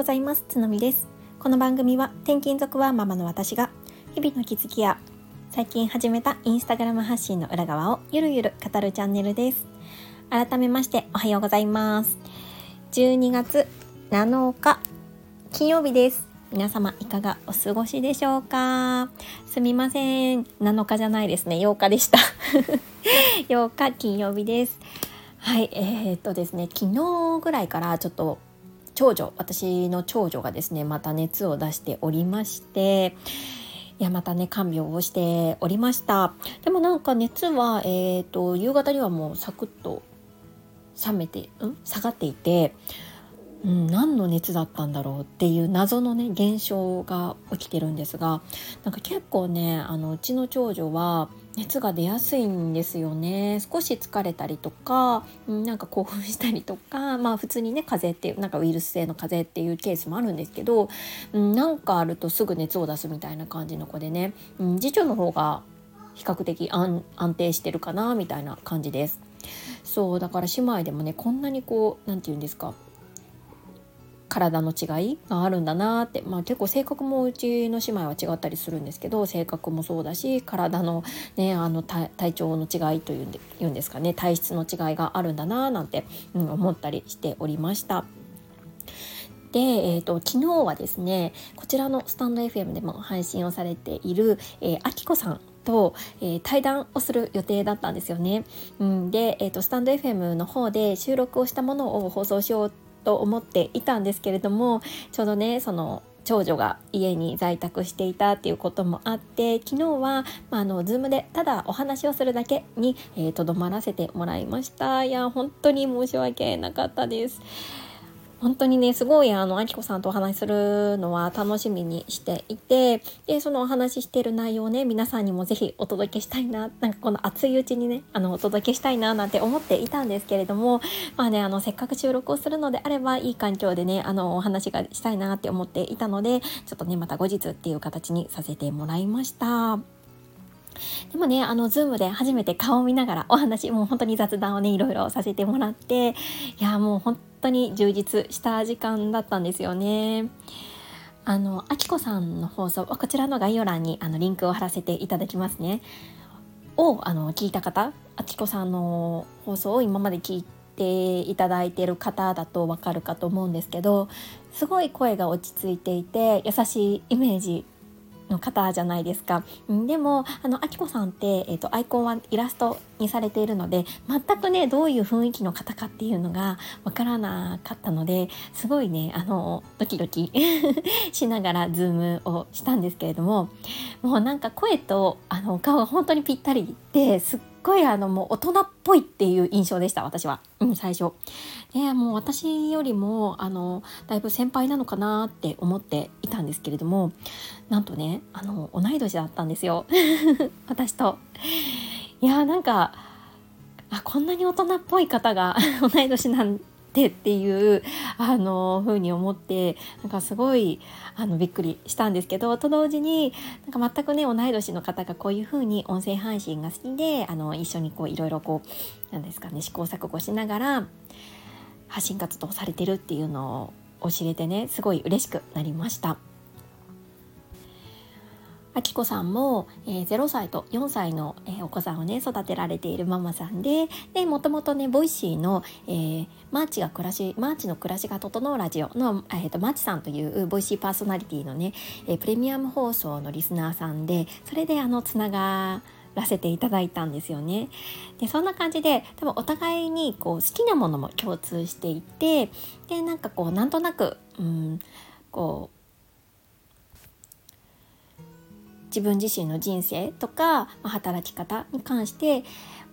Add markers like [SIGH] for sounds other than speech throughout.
ございます。つのみです。この番組は転勤族はママの私が日々の気づきや最近始めたインスタグラム発信の裏側をゆるゆる語るチャンネルです。改めましておはようございます。12月7日金曜日です。皆様いかがお過ごしでしょうか？すみません。7日じゃないですね。8日でした。[LAUGHS] 8日金曜日です。はいえー、っとですね昨日ぐらいからちょっと長女私の長女がですねまた熱を出しておりましていやまたね看病をしておりました。でもなんか熱は、えーと、夕方にはもうサクッと冷めて、うん、下がっていて、うん、何の熱だったんだろうっていう謎のね現象が起きてるんですがなんか結構ねあのうちの長女は熱が出やすいんですよね少し疲れたりとか、なんか興奮したりとか [LAUGHS] まあ普通にね風邪っていうなんかウイルス性の風邪っていうケースもあるんですけど、なんかあるとすぐ熱を出すみたいな感じの子でね、次女の方が比較的安定してるかなみたいな感じです。そうだから姉妹でもねこんなにこう何て言うんですか体の違いがあるんだなって、まあ、結構性格もうちの姉妹は違ったりするんですけど性格もそうだし体の,、ね、あの体調の違いというんで言うんですかね体質の違いがあるんだななんて、うん、思ったりしておりました。で、えーと、昨日はですねこちらのスタンド FM でも配信をされている、えー、あきこさんと、えー、対談をする予定だったんですよね。うん、で、えーとスタンド FM の方で収録をしたものを放送しようと思っていたんですけれどもちょうどねその長女が家に在宅していたっていうこともあって昨日は、まあ、あの Zoom でただお話をするだけにとど、えー、まらせてもらいました。いや本当に申し訳なかったです。本当にねすごいあのあきこさんとお話しするのは楽しみにしていてでそのお話ししてる内容をね皆さんにも是非お届けしたいななんかこの熱いうちにねあのお届けしたいななんて思っていたんですけれどもまあねあのせっかく収録をするのであればいい環境でねあのお話がしたいなって思っていたのでちょっとねまた後日っていう形にさせてもらいました。でもね、あの、ズームで初めて顔を見ながらお話、もう本当に雑談をね、いろいろさせてもらって、いや、もう本当に充実した時間だったんですよね。あの、あきこさんの放送はこちらの概要欄にあのリンクを貼らせていただきますね。をあの聞いた方、あきこさんの放送を今まで聞いていただいている方だとわかるかと思うんですけど、すごい声が落ち着いていて優しいイメージの方じゃないですか。でもあのあきこさんって、えーと、アイコンはイラストにされているので全くねどういう雰囲気の方かっていうのがわからなかったのですごいねあのドキドキ [LAUGHS] しながらズームをしたんですけれどももうなんか声とあの顔が本当にぴったりですっごいあのもう大人っぽいっていう印象でした私は、うん、最初。でもう私よりもあのだいぶ先輩なのかなって思っていたんですけれどもなんとねあの同い年だったんですよ [LAUGHS] 私と。いやーなんかあこんなに大人っぽい方が [LAUGHS] 同い年なんって [LAUGHS] っていうあの風に思ってなんかすごいあのびっくりしたんですけどと同時になんか全くね同い年の方がこういう風に音声配信が好きであの一緒にこういろいろこうなんですかね試行錯誤しながら発信活動されてるっていうのを教えてねすごい嬉しくなりました。あきこさんも、えー、0歳と4歳の、えー、お子さんをね育てられているママさんででもともとね Voicy の、えー、マーチが暮らしマーチの暮らしが整うラジオの、えーと、マーチさんという Voicy パーソナリティのね、えー、プレミアム放送のリスナーさんでそれであのつながらせていただいたんですよね。でそんな感じで多分お互いにこう好きなものも共通していてでなんかこうなんとなくうんこう自分自身の人生とか、まあ、働き方に関して、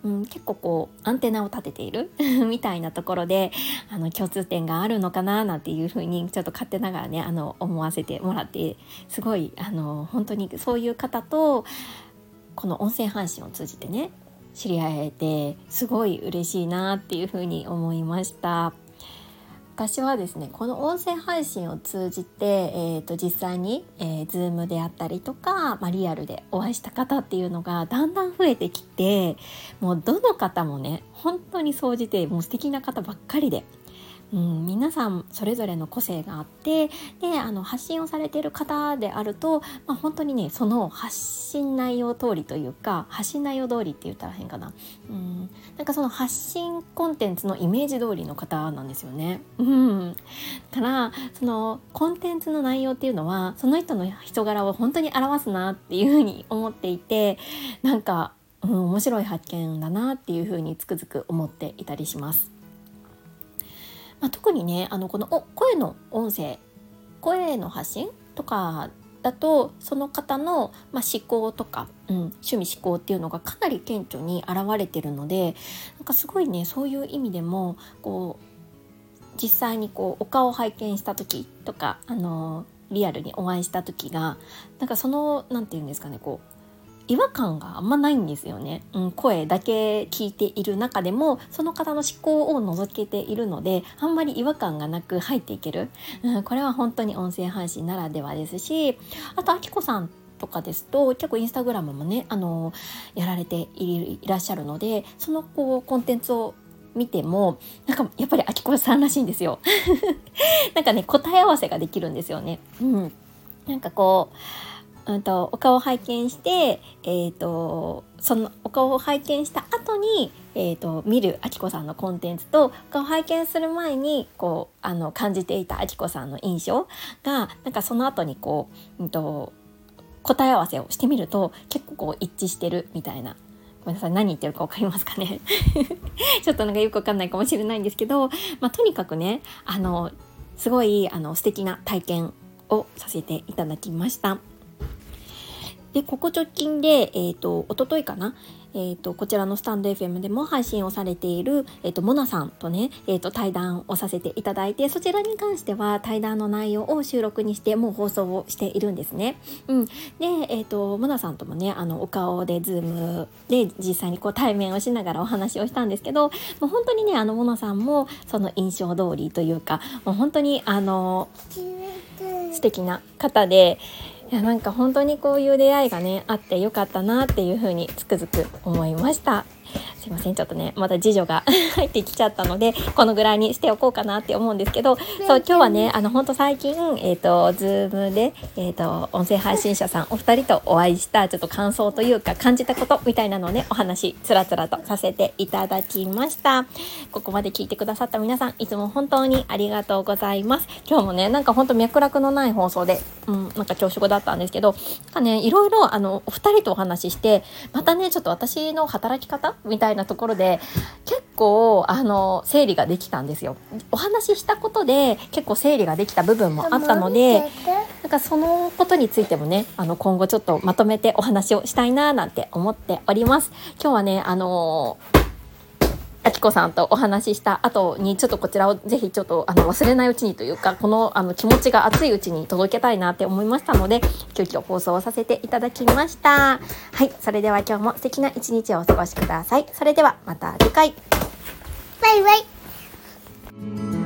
うん、結構こうアンテナを立てている [LAUGHS] みたいなところであの共通点があるのかななんていうふうにちょっと勝手ながらねあの思わせてもらってすごいあの本当にそういう方とこの音声配信を通じてね知り合えてすごい嬉しいなっていうふうに思いました。私はですねこの音声配信を通じて、えーと、実際に、えー、Zoom であったりとか、まあ、リアルでお会いした方っていうのがだんだん増えてきてもうどの方もね本当に総じてもう素敵な方ばっかりでうん、皆さんそれぞれの個性があってであの発信をされている方であると、まあ、本当にねその発信内容通りというか発信内容通りって言ったら変かな、うん、なんかその発信コンテンツのイメージ通りの方なんですよね。うん、からそのコンテンツの内容っていうのはその人の人柄を本当に表すなっていうふうに思っていてなんか、うん、面白い発見だなっていうふうにつくづく思っていたりします。まあ、特にねあのこの声の音声声の発信とかだとその方の、まあ、思考とか、うん、趣味思考っていうのがかなり顕著に現れてるのでなんかすごいねそういう意味でもこう実際にこうお顔を拝見した時とかあのリアルにお会いした時がなんかその何て言うんですかねこう違和感があんまないんですよね、うん、声だけ聞いている中でもその方の思考を覗けているのであんまり違和感がなく入っていける、うん、これは本当に音声配信ならではですしあとあきこさんとかですと結構インスタグラムもねあのやられていらっしゃるのでそのこうコンテンツを見てもなんかやっぱりあきこさんらしいんですよ。[LAUGHS] なんかね答え合わせができるんですよね。うん。なんかこううんと、お顔を拝見して、えーと、そのお顔を拝見した後に、えーと、見るあきこさんのコンテンツとお顔を拝見する前にこうあの感じていたあきこさんの印象がなんかその後にこう、うんと、答え合わせをしてみると結構こう一致してるみたいなごめんなさい何言ってるか分かりますかね [LAUGHS] ちょっとなんかよくわかんないかもしれないんですけど、まあ、とにかくねあのすごいあの素敵な体験をさせていただきました。で、ここ直近で、えっ、ー、と、おとといかな、えっ、ー、と、こちらのスタンド FM でも配信をされている、えっ、ー、と、モナさんとね、えっ、と、対談をさせていただいて、そちらに関しては対談の内容を収録にして、もう放送をしているんですね。うん。で、えっ、と、モナさんともね、あの、お顔で、 Zoom で実際にこう対面をしながらお話をしたんですけど、もう本当にね、あの、モナさんも、その印象通りというか、もう本当に、あの、素敵な方で、いやなんか本当にこういう出会いがねあってよかったなっていうふうにつくづく思いました。すいませんちょっとねまだ次女が [LAUGHS] 入ってきちゃったのでこのぐらいにしておこうかなって思うんですけどそう今日はねあの本当最近えっ、ー、と Zoom でえっ、ー、と音声配信者さんお二人とお会いしたちょっと感想というか感じたことみたいなのをねお話つらつらとさせていただきました。ここまで聞いてくださった皆さんいつも本当にありがとうございます。今日もねなんか本当脈絡のない放送でうんなんか朝食だったんですけどなんかねいろいろあのお二人とお話ししてまたねちょっと私の働き方みたいなところで結構あの整理ができたんですよ。お話ししたことで結構整理ができた部分もあったのでなんかそのことについてもねあの今後ちょっとまとめてお話をしたいななんて思っております。今日はねあのーきこさんとお話しした後にちょっとこちらをぜひちょっとあの忘れないうちにというかこのあの気持ちが熱いうちに届けたいなって思いましたので急遽放送をさせていただきました。はいそれでは今日も素敵な一日をお過ごしください。それではまた次回。バイバイ。